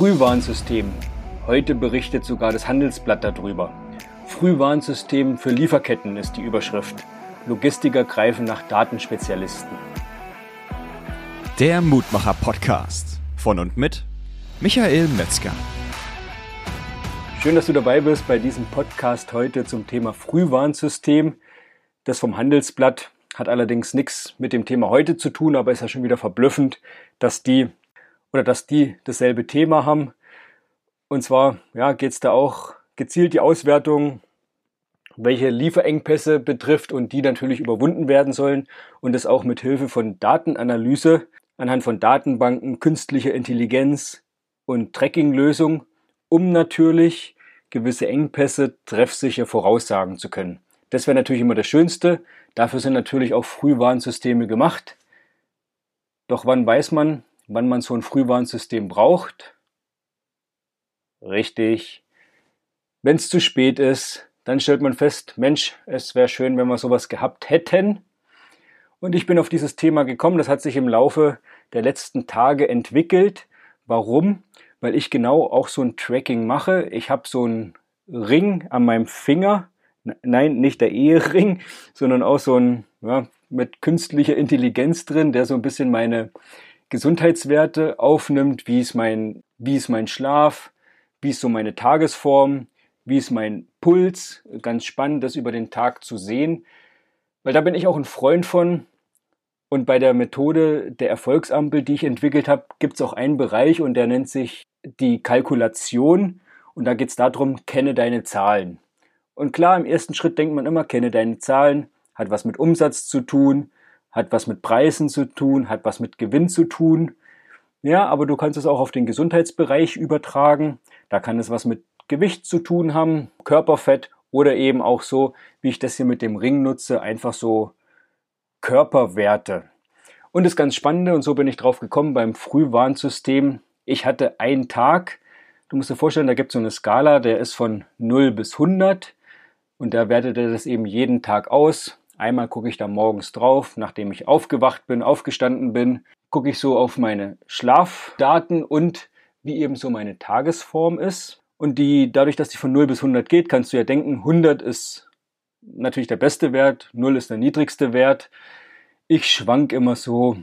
Frühwarnsystem. Heute berichtet sogar das Handelsblatt darüber. Frühwarnsystem für Lieferketten ist die Überschrift. Logistiker greifen nach Datenspezialisten. Der Mutmacher Podcast von und mit Michael Metzger. Schön, dass du dabei bist bei diesem Podcast heute zum Thema Frühwarnsystem. Das vom Handelsblatt hat allerdings nichts mit dem Thema heute zu tun, aber ist ja schon wieder verblüffend, dass die oder dass die dasselbe Thema haben. Und zwar ja, geht es da auch gezielt die Auswertung, welche Lieferengpässe betrifft und die natürlich überwunden werden sollen und das auch mit Hilfe von Datenanalyse anhand von Datenbanken, künstlicher Intelligenz und Tracking-Lösungen, um natürlich gewisse Engpässe treffsicher voraussagen zu können. Das wäre natürlich immer das Schönste. Dafür sind natürlich auch Frühwarnsysteme gemacht. Doch wann weiß man, wann man so ein Frühwarnsystem braucht? Richtig. Wenn es zu spät ist, dann stellt man fest, Mensch, es wäre schön, wenn wir sowas gehabt hätten. Und ich bin auf dieses Thema gekommen, das hat sich im Laufe der letzten Tage entwickelt. Warum? Weil ich genau auch so ein Tracking mache. Ich habe so einen Ring an meinem Finger. Nein, nicht der Ehering, sondern auch so ein ja, mit künstlicher Intelligenz drin, der so ein bisschen meine Gesundheitswerte aufnimmt, wie ist mein, wie ist mein Schlaf, wie ist so meine Tagesform, wie ist mein Puls. Ganz spannend, das über den Tag zu sehen, weil da bin ich auch ein Freund von. Und bei der Methode der Erfolgsampel, die ich entwickelt habe, gibt es auch einen Bereich und der nennt sich die Kalkulation. Und da geht es darum, kenne deine Zahlen. Und klar, im ersten Schritt denkt man immer, kenne deine Zahlen, hat was mit Umsatz zu tun, hat was mit Preisen zu tun, hat was mit Gewinn zu tun. Ja, aber du kannst es auch auf den Gesundheitsbereich übertragen. Da kann es was mit Gewicht zu tun haben, Körperfett oder eben auch so, wie ich das hier mit dem Ring nutze, einfach so Körperwerte. Und das ganz Spannende, und so bin ich drauf gekommen beim Frühwarnsystem. Ich hatte einen Tag, du musst dir vorstellen, da gibt es so eine Skala, der ist von 0 bis 100 und da wertet er das eben jeden Tag aus. Einmal gucke ich da morgens drauf, nachdem ich aufgewacht bin, aufgestanden bin, gucke ich so auf meine Schlafdaten und wie eben so meine Tagesform ist. Und die, dadurch, dass die von 0 bis 100 geht, kannst du ja denken, 100 ist natürlich der beste Wert, 0 ist der niedrigste Wert. Ich schwank immer so,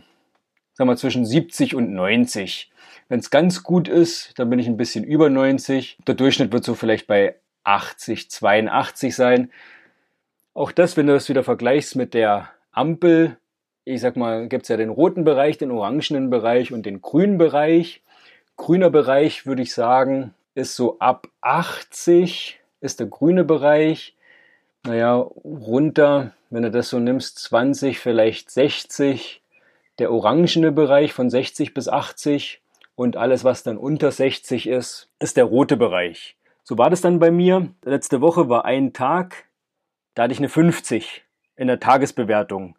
sagen wir, zwischen 70 und 90. Wenn es ganz gut ist, dann bin ich ein bisschen über 90. Der Durchschnitt wird so vielleicht bei 80, 82 sein. Auch das, wenn du das wieder vergleichst mit der Ampel, ich sag mal, gibt es ja den roten Bereich, den orangenen Bereich und den grünen Bereich. Grüner Bereich würde ich sagen, ist so ab 80 ist der grüne Bereich. Naja, runter, wenn du das so nimmst, 20, vielleicht 60. Der orangene Bereich von 60 bis 80 und alles, was dann unter 60 ist, ist der rote Bereich. So war das dann bei mir. Letzte Woche war ein Tag, da hatte ich eine 50 in der Tagesbewertung.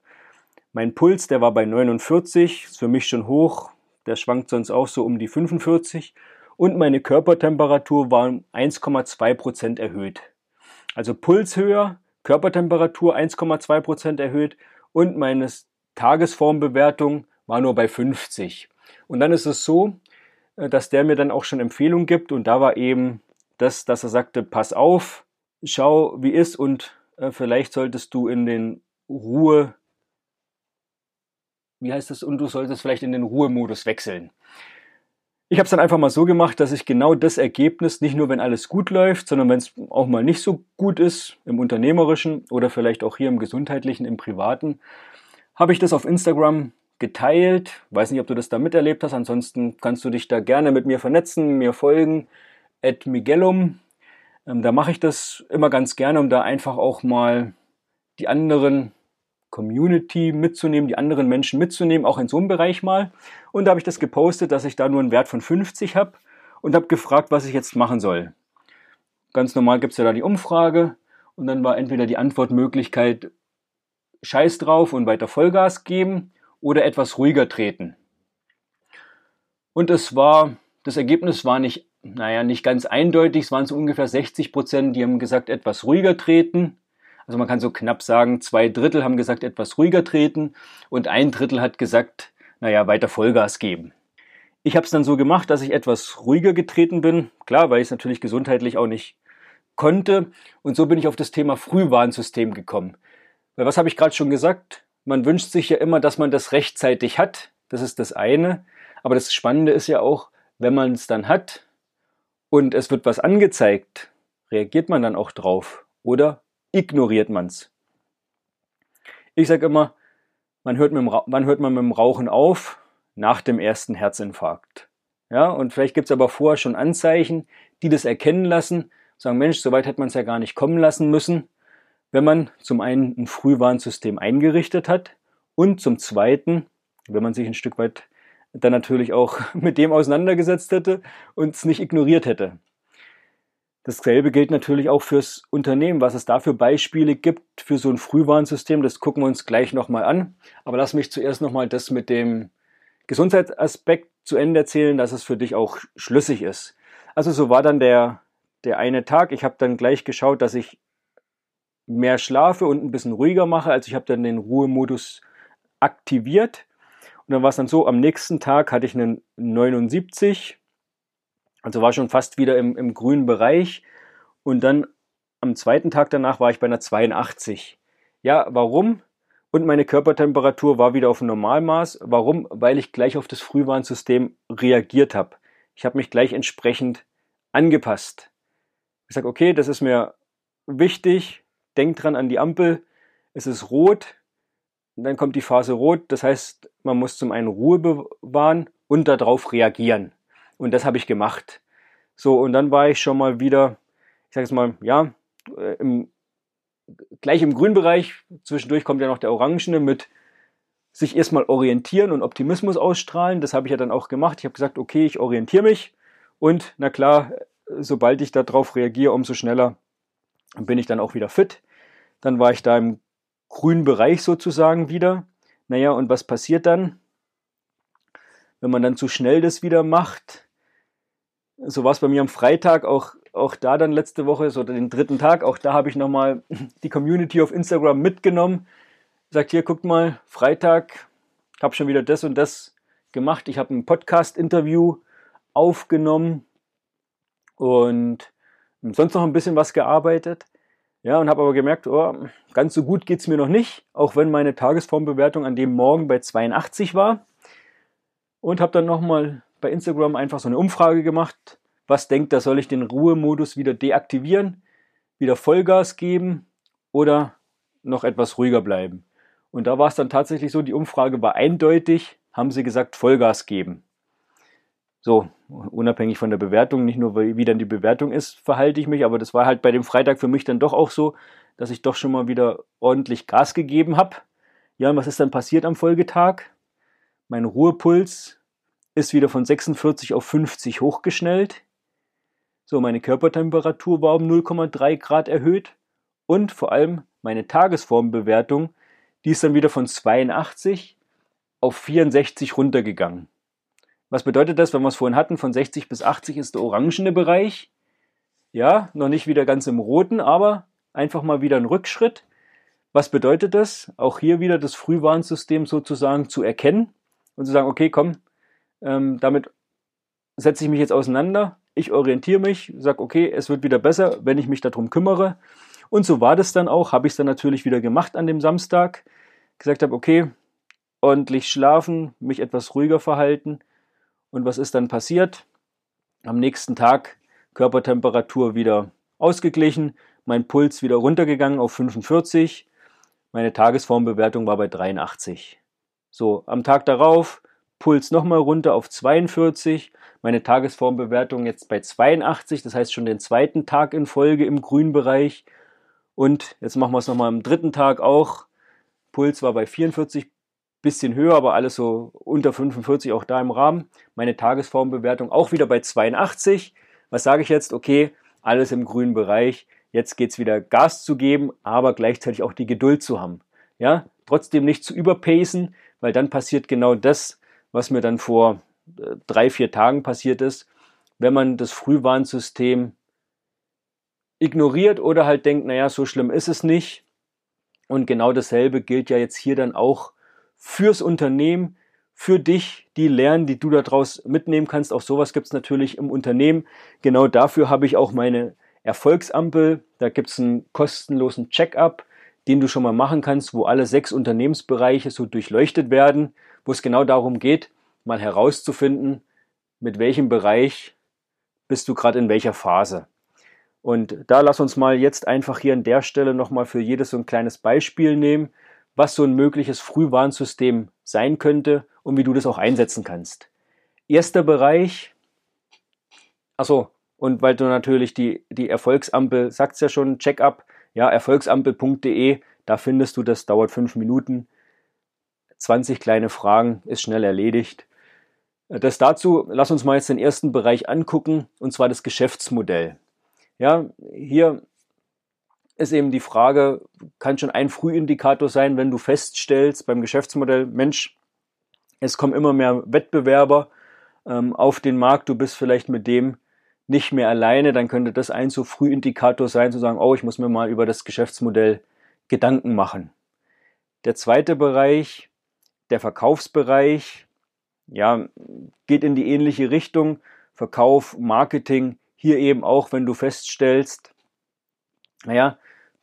Mein Puls, der war bei 49, ist für mich schon hoch. Der schwankt sonst auch so um die 45. Und meine Körpertemperatur war um 1,2 Prozent erhöht. Also Puls höher, Körpertemperatur 1,2 Prozent erhöht und meine Tagesformbewertung war nur bei 50. Und dann ist es so, äh, dass der mir dann auch schon Empfehlungen gibt und da war eben das, dass er sagte, pass auf, schau wie ist und vielleicht solltest du in den Ruhe, wie heißt das, und du solltest vielleicht in den Ruhemodus wechseln. Ich habe es dann einfach mal so gemacht, dass ich genau das Ergebnis, nicht nur wenn alles gut läuft, sondern wenn es auch mal nicht so gut ist, im unternehmerischen oder vielleicht auch hier im gesundheitlichen, im privaten, habe ich das auf Instagram geteilt. Weiß nicht, ob du das da miterlebt hast. Ansonsten kannst du dich da gerne mit mir vernetzen, mir folgen. At Miguelum ähm, da mache ich das immer ganz gerne, um da einfach auch mal die anderen Community mitzunehmen, die anderen Menschen mitzunehmen, auch in so einem Bereich mal. Und da habe ich das gepostet, dass ich da nur einen Wert von 50 habe und habe gefragt, was ich jetzt machen soll. Ganz normal gibt es ja da die Umfrage und dann war entweder die Antwortmöglichkeit Scheiß drauf und weiter Vollgas geben oder etwas ruhiger treten. Und es war, das Ergebnis war nicht naja, nicht ganz eindeutig, es waren so ungefähr 60 Prozent, die haben gesagt, etwas ruhiger treten. Also man kann so knapp sagen, zwei Drittel haben gesagt, etwas ruhiger treten und ein Drittel hat gesagt, naja, weiter Vollgas geben. Ich habe es dann so gemacht, dass ich etwas ruhiger getreten bin. Klar, weil ich es natürlich gesundheitlich auch nicht konnte. Und so bin ich auf das Thema Frühwarnsystem gekommen. Weil was habe ich gerade schon gesagt? Man wünscht sich ja immer, dass man das rechtzeitig hat. Das ist das eine. Aber das Spannende ist ja auch, wenn man es dann hat und es wird was angezeigt, reagiert man dann auch drauf oder ignoriert man es? Ich sage immer, man hört, mit dem, wann hört man mit dem Rauchen auf? Nach dem ersten Herzinfarkt. Ja, und vielleicht gibt es aber vorher schon Anzeichen, die das erkennen lassen, sagen, Mensch, so weit hätte man es ja gar nicht kommen lassen müssen, wenn man zum einen ein Frühwarnsystem eingerichtet hat und zum zweiten, wenn man sich ein Stück weit dann natürlich auch mit dem auseinandergesetzt hätte und es nicht ignoriert hätte. Dasselbe gilt natürlich auch fürs Unternehmen, was es da für Beispiele gibt für so ein Frühwarnsystem. Das gucken wir uns gleich nochmal an. Aber lass mich zuerst nochmal das mit dem Gesundheitsaspekt zu Ende erzählen, dass es für dich auch schlüssig ist. Also so war dann der, der eine Tag. Ich habe dann gleich geschaut, dass ich mehr schlafe und ein bisschen ruhiger mache. Also ich habe dann den Ruhemodus aktiviert. Und dann war es dann so, am nächsten Tag hatte ich einen 79 also war schon fast wieder im, im grünen Bereich. Und dann am zweiten Tag danach war ich bei einer 82. Ja, warum? Und meine Körpertemperatur war wieder auf Normalmaß. Warum? Weil ich gleich auf das Frühwarnsystem reagiert habe. Ich habe mich gleich entsprechend angepasst. Ich sage, okay, das ist mir wichtig. Denk dran an die Ampel. Es ist rot. Und dann kommt die Phase rot. Das heißt, man muss zum einen Ruhe bewahren und darauf reagieren. Und das habe ich gemacht. So, und dann war ich schon mal wieder, ich sage jetzt mal, ja, äh, im, gleich im Grünbereich. Zwischendurch kommt ja noch der Orangene mit sich erstmal orientieren und Optimismus ausstrahlen. Das habe ich ja dann auch gemacht. Ich habe gesagt, okay, ich orientiere mich. Und na klar, sobald ich darauf reagiere, umso schneller bin ich dann auch wieder fit. Dann war ich da im grünen Bereich sozusagen wieder. Naja, und was passiert dann? Wenn man dann zu schnell das wieder macht, so war es bei mir am Freitag, auch, auch da dann letzte Woche, so den dritten Tag, auch da habe ich nochmal die Community auf Instagram mitgenommen. Sagt hier, guckt mal, Freitag, habe schon wieder das und das gemacht. Ich habe ein Podcast-Interview aufgenommen und sonst noch ein bisschen was gearbeitet. Ja, und habe aber gemerkt, oh, ganz so gut geht es mir noch nicht, auch wenn meine Tagesformbewertung an dem Morgen bei 82 war. Und habe dann nochmal bei Instagram einfach so eine Umfrage gemacht. Was denkt da soll ich den Ruhemodus wieder deaktivieren, wieder Vollgas geben oder noch etwas ruhiger bleiben? Und da war es dann tatsächlich so, die Umfrage war eindeutig, haben sie gesagt, Vollgas geben. So, unabhängig von der Bewertung, nicht nur wie dann die Bewertung ist, verhalte ich mich, aber das war halt bei dem Freitag für mich dann doch auch so, dass ich doch schon mal wieder ordentlich Gas gegeben habe. Ja, und was ist dann passiert am Folgetag? Mein Ruhepuls ist wieder von 46 auf 50 hochgeschnellt. So, meine Körpertemperatur war um 0,3 Grad erhöht und vor allem meine Tagesformbewertung, die ist dann wieder von 82 auf 64 runtergegangen. Was bedeutet das, wenn wir es vorhin hatten, von 60 bis 80 ist der orangene Bereich. Ja, noch nicht wieder ganz im roten, aber einfach mal wieder ein Rückschritt. Was bedeutet das? Auch hier wieder das Frühwarnsystem sozusagen zu erkennen und zu sagen, okay, komm, ähm, damit setze ich mich jetzt auseinander. Ich orientiere mich, sage, okay, es wird wieder besser, wenn ich mich darum kümmere. Und so war das dann auch. Habe ich es dann natürlich wieder gemacht an dem Samstag. Gesagt habe, okay, ordentlich schlafen, mich etwas ruhiger verhalten. Und was ist dann passiert? Am nächsten Tag Körpertemperatur wieder ausgeglichen, mein Puls wieder runtergegangen auf 45, meine Tagesformbewertung war bei 83. So, am Tag darauf Puls nochmal runter auf 42, meine Tagesformbewertung jetzt bei 82, das heißt schon den zweiten Tag in Folge im grünen Bereich. Und jetzt machen wir es nochmal am dritten Tag auch. Puls war bei 44, bisschen höher, aber alles so unter 45, auch da im Rahmen. Meine Tagesformbewertung auch wieder bei 82. Was sage ich jetzt? Okay, alles im grünen Bereich. Jetzt geht es wieder Gas zu geben, aber gleichzeitig auch die Geduld zu haben. Ja, trotzdem nicht zu überpacen, weil dann passiert genau das, was mir dann vor äh, drei, vier Tagen passiert ist, wenn man das Frühwarnsystem ignoriert oder halt denkt, naja, so schlimm ist es nicht. Und genau dasselbe gilt ja jetzt hier dann auch fürs Unternehmen, für dich, die lernen, die du daraus mitnehmen kannst. Auch sowas gibt es natürlich im Unternehmen. Genau dafür habe ich auch meine Erfolgsampel. Da gibt es einen kostenlosen Check-up, den du schon mal machen kannst, wo alle sechs Unternehmensbereiche so durchleuchtet werden, wo es genau darum geht, mal herauszufinden, mit welchem Bereich bist du gerade in welcher Phase. Und da lass uns mal jetzt einfach hier an der Stelle nochmal für jedes so ein kleines Beispiel nehmen, was so ein mögliches Frühwarnsystem sein könnte und wie du das auch einsetzen kannst. Erster Bereich, achso, und weil du natürlich die, die Erfolgsampel, sagt's ja schon, Checkup, ja, erfolgsampel.de, da findest du das, dauert fünf Minuten. 20 kleine Fragen, ist schnell erledigt. Das dazu, lass uns mal jetzt den ersten Bereich angucken, und zwar das Geschäftsmodell. Ja, hier ist eben die Frage, kann schon ein Frühindikator sein, wenn du feststellst beim Geschäftsmodell, Mensch, es kommen immer mehr Wettbewerber ähm, auf den Markt, du bist vielleicht mit dem nicht mehr alleine, dann könnte das ein so Frühindikator sein, zu sagen, oh, ich muss mir mal über das Geschäftsmodell Gedanken machen. Der zweite Bereich, der Verkaufsbereich, ja, geht in die ähnliche Richtung. Verkauf, Marketing, hier eben auch, wenn du feststellst, naja,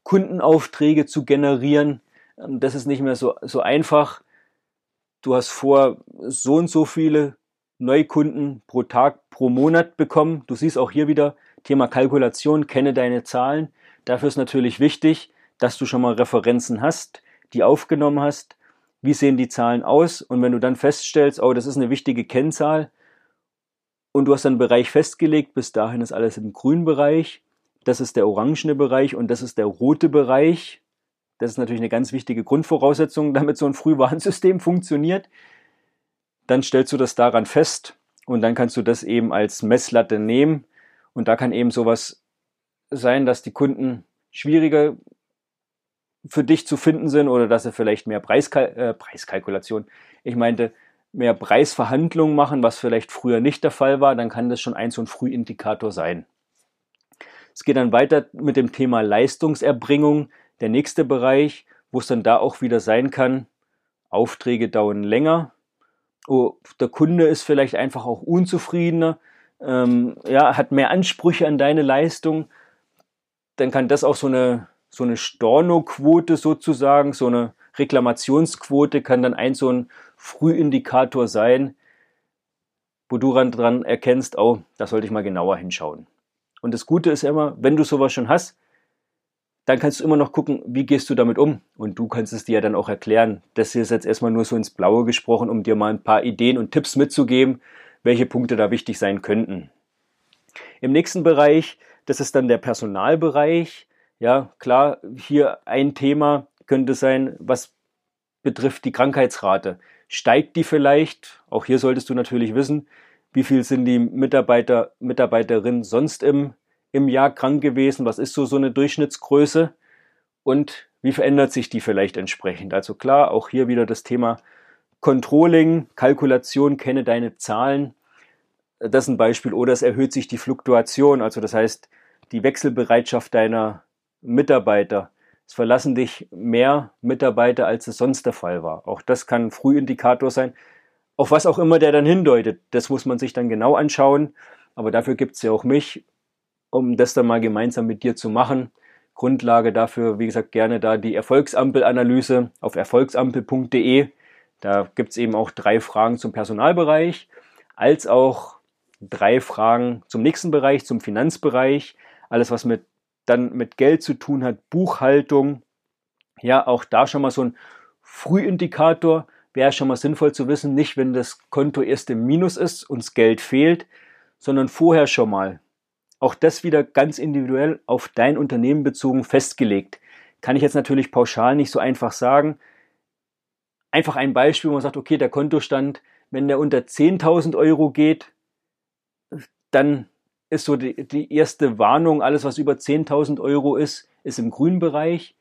Kundenaufträge zu generieren. Ähm, das ist nicht mehr so, so einfach. Du hast vor, so und so viele Neukunden pro Tag, pro Monat bekommen. Du siehst auch hier wieder Thema Kalkulation, kenne deine Zahlen. Dafür ist natürlich wichtig, dass du schon mal Referenzen hast, die aufgenommen hast. Wie sehen die Zahlen aus? Und wenn du dann feststellst, oh, das ist eine wichtige Kennzahl und du hast einen Bereich festgelegt, bis dahin ist alles im grünen Bereich, das ist der orangene Bereich und das ist der rote Bereich. Das ist natürlich eine ganz wichtige Grundvoraussetzung, damit so ein Frühwarnsystem funktioniert. Dann stellst du das daran fest und dann kannst du das eben als Messlatte nehmen. Und da kann eben sowas sein, dass die Kunden schwieriger für dich zu finden sind oder dass sie vielleicht mehr Preiskal äh, Preiskalkulation, ich meinte, mehr Preisverhandlungen machen, was vielleicht früher nicht der Fall war, dann kann das schon ein so ein Frühindikator sein. Es geht dann weiter mit dem Thema Leistungserbringung, der nächste Bereich, wo es dann da auch wieder sein kann, Aufträge dauern länger. Oh, der Kunde ist vielleicht einfach auch unzufriedener, ähm, ja, hat mehr Ansprüche an deine Leistung. Dann kann das auch so eine, so eine Stornoquote sozusagen, so eine Reklamationsquote kann dann ein so ein Frühindikator sein, wo du dran erkennst, oh, da sollte ich mal genauer hinschauen. Und das Gute ist immer, wenn du sowas schon hast, dann kannst du immer noch gucken, wie gehst du damit um. Und du kannst es dir ja dann auch erklären. Das hier ist jetzt erstmal nur so ins Blaue gesprochen, um dir mal ein paar Ideen und Tipps mitzugeben, welche Punkte da wichtig sein könnten. Im nächsten Bereich, das ist dann der Personalbereich. Ja, klar, hier ein Thema könnte sein, was betrifft die Krankheitsrate. Steigt die vielleicht? Auch hier solltest du natürlich wissen, wie viel sind die Mitarbeiter, Mitarbeiterinnen sonst im, im Jahr krank gewesen, was ist so, so eine Durchschnittsgröße und wie verändert sich die vielleicht entsprechend. Also klar, auch hier wieder das Thema Controlling, Kalkulation, kenne deine Zahlen. Das ist ein Beispiel. Oder es erhöht sich die Fluktuation, also das heißt die Wechselbereitschaft deiner Mitarbeiter. Es verlassen dich mehr Mitarbeiter, als es sonst der Fall war. Auch das kann ein Frühindikator sein auf was auch immer der dann hindeutet. Das muss man sich dann genau anschauen. Aber dafür gibt's ja auch mich, um das dann mal gemeinsam mit dir zu machen. Grundlage dafür, wie gesagt, gerne da die Erfolgsampelanalyse auf erfolgsampel.de. Da gibt's eben auch drei Fragen zum Personalbereich, als auch drei Fragen zum nächsten Bereich, zum Finanzbereich. Alles, was mit, dann mit Geld zu tun hat, Buchhaltung. Ja, auch da schon mal so ein Frühindikator wäre schon mal sinnvoll zu wissen, nicht wenn das Konto erst im Minus ist, uns Geld fehlt, sondern vorher schon mal. Auch das wieder ganz individuell auf dein Unternehmen bezogen festgelegt. Kann ich jetzt natürlich pauschal nicht so einfach sagen. Einfach ein Beispiel, wo man sagt, okay, der Kontostand, wenn der unter 10.000 Euro geht, dann ist so die, die erste Warnung, alles was über 10.000 Euro ist, ist im grünen Bereich.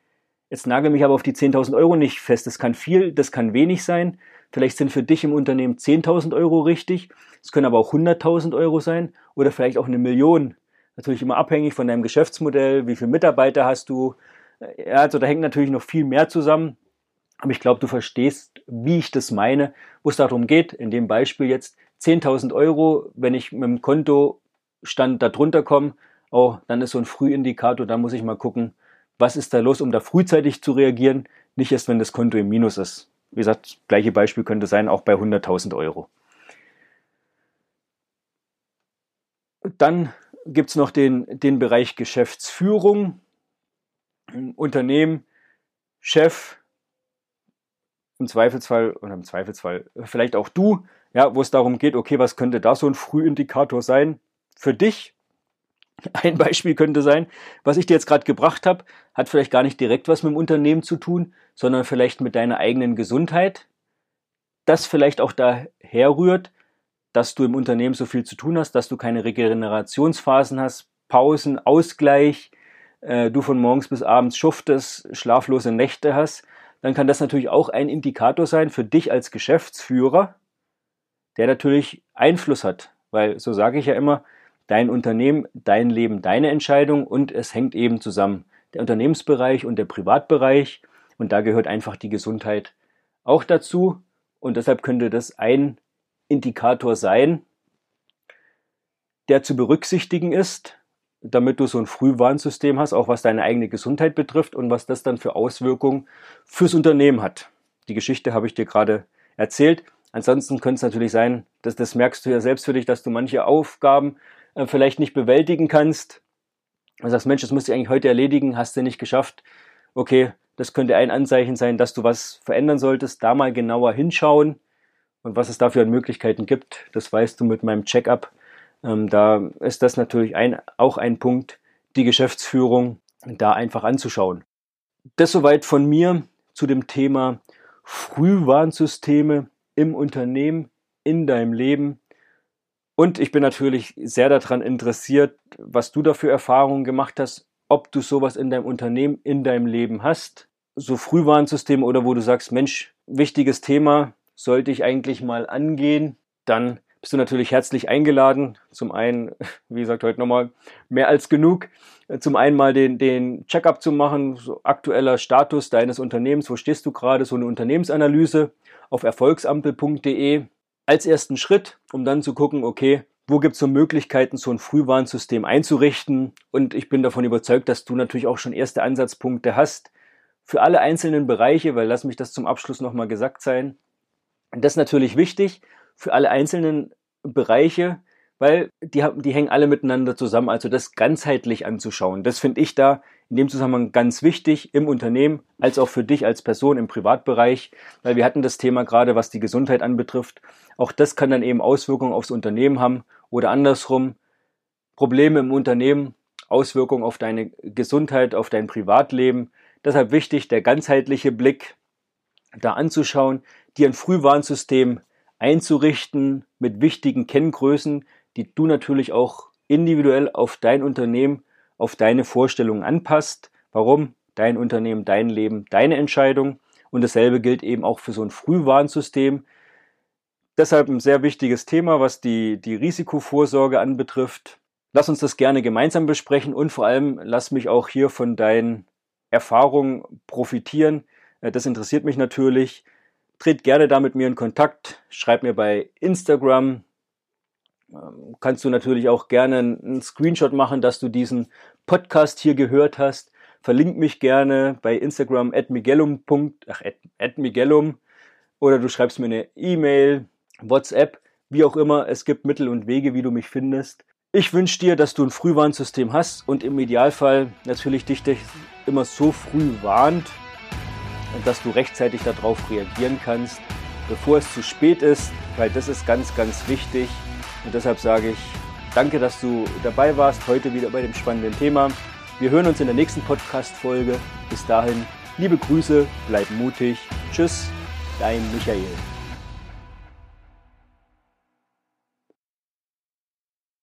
Jetzt nagel mich aber auf die 10.000 Euro nicht fest. Das kann viel, das kann wenig sein. Vielleicht sind für dich im Unternehmen 10.000 Euro richtig. Es können aber auch 100.000 Euro sein oder vielleicht auch eine Million. Natürlich immer abhängig von deinem Geschäftsmodell, wie viele Mitarbeiter hast du. Ja, also da hängt natürlich noch viel mehr zusammen. Aber ich glaube, du verstehst, wie ich das meine, wo es darum geht. In dem Beispiel jetzt 10.000 Euro, wenn ich mit dem Kontostand da drunter komme, oh, dann ist so ein Frühindikator, da muss ich mal gucken, was ist da los, um da frühzeitig zu reagieren, nicht erst, wenn das Konto im Minus ist. Wie gesagt, gleiche Beispiel könnte sein, auch bei 100.000 Euro. Dann gibt es noch den, den Bereich Geschäftsführung, Unternehmen, Chef, im Zweifelsfall, oder im Zweifelsfall vielleicht auch du, ja, wo es darum geht, okay, was könnte da so ein Frühindikator sein für dich? Ein Beispiel könnte sein, was ich dir jetzt gerade gebracht habe, hat vielleicht gar nicht direkt was mit dem Unternehmen zu tun, sondern vielleicht mit deiner eigenen Gesundheit. Das vielleicht auch daher rührt, dass du im Unternehmen so viel zu tun hast, dass du keine Regenerationsphasen hast, Pausen, Ausgleich, äh, du von morgens bis abends schuftest, schlaflose Nächte hast, dann kann das natürlich auch ein Indikator sein für dich als Geschäftsführer, der natürlich Einfluss hat, weil so sage ich ja immer, dein Unternehmen, dein Leben, deine Entscheidung und es hängt eben zusammen. Der Unternehmensbereich und der Privatbereich und da gehört einfach die Gesundheit auch dazu und deshalb könnte das ein Indikator sein, der zu berücksichtigen ist, damit du so ein Frühwarnsystem hast, auch was deine eigene Gesundheit betrifft und was das dann für Auswirkungen fürs Unternehmen hat. Die Geschichte habe ich dir gerade erzählt. Ansonsten könnte es natürlich sein, dass das merkst du ja selbst für dich, dass du manche Aufgaben äh, vielleicht nicht bewältigen kannst. Du sagst, Mensch, das musst du eigentlich heute erledigen, hast du nicht geschafft. Okay, das könnte ein Anzeichen sein, dass du was verändern solltest. Da mal genauer hinschauen und was es dafür an Möglichkeiten gibt, das weißt du mit meinem Check-up. Ähm, da ist das natürlich ein, auch ein Punkt, die Geschäftsführung da einfach anzuschauen. Das soweit von mir zu dem Thema Frühwarnsysteme im Unternehmen, in deinem Leben. Und ich bin natürlich sehr daran interessiert, was du da für Erfahrungen gemacht hast, ob du sowas in deinem Unternehmen, in deinem Leben hast. So Frühwarnsysteme oder wo du sagst, Mensch, wichtiges Thema, sollte ich eigentlich mal angehen, dann bist du natürlich herzlich eingeladen. Zum einen, wie gesagt, heute nochmal mehr als genug. Zum einen mal den, den Check-up zu machen, so aktueller Status deines Unternehmens, wo stehst du gerade, so eine Unternehmensanalyse auf erfolgsampel.de als ersten Schritt, um dann zu gucken, okay, wo gibt es so Möglichkeiten, so ein Frühwarnsystem einzurichten. Und ich bin davon überzeugt, dass du natürlich auch schon erste Ansatzpunkte hast für alle einzelnen Bereiche, weil lass mich das zum Abschluss nochmal gesagt sein. Das ist natürlich wichtig für alle einzelnen Bereiche, weil die, die hängen alle miteinander zusammen. Also das ganzheitlich anzuschauen, das finde ich da in dem Zusammenhang ganz wichtig im Unternehmen als auch für dich als Person im Privatbereich, weil wir hatten das Thema gerade, was die Gesundheit anbetrifft. Auch das kann dann eben Auswirkungen aufs Unternehmen haben oder andersrum Probleme im Unternehmen, Auswirkungen auf deine Gesundheit, auf dein Privatleben. Deshalb wichtig, der ganzheitliche Blick da anzuschauen, dir ein Frühwarnsystem einzurichten mit wichtigen Kenngrößen, die du natürlich auch individuell auf dein Unternehmen, auf deine Vorstellungen anpasst. Warum? Dein Unternehmen, dein Leben, deine Entscheidung. Und dasselbe gilt eben auch für so ein Frühwarnsystem. Deshalb ein sehr wichtiges Thema, was die, die Risikovorsorge anbetrifft. Lass uns das gerne gemeinsam besprechen und vor allem lass mich auch hier von deinen Erfahrungen profitieren. Äh, das interessiert mich natürlich. Tritt gerne da mit mir in Kontakt. Schreib mir bei Instagram. Ähm, kannst du natürlich auch gerne einen Screenshot machen, dass du diesen Podcast hier gehört hast. Verlink mich gerne bei Instagram at miguelum. Ach, at, at miguelum. Oder du schreibst mir eine E-Mail, WhatsApp, wie auch immer. Es gibt Mittel und Wege, wie du mich findest. Ich wünsche dir, dass du ein Frühwarnsystem hast und im Idealfall natürlich dich immer so früh warnt, dass du rechtzeitig darauf reagieren kannst, bevor es zu spät ist, weil das ist ganz, ganz wichtig. Und deshalb sage ich, danke, dass du dabei warst, heute wieder bei dem spannenden Thema. Wir hören uns in der nächsten Podcast-Folge. Bis dahin, liebe Grüße, bleib mutig. Tschüss, dein Michael.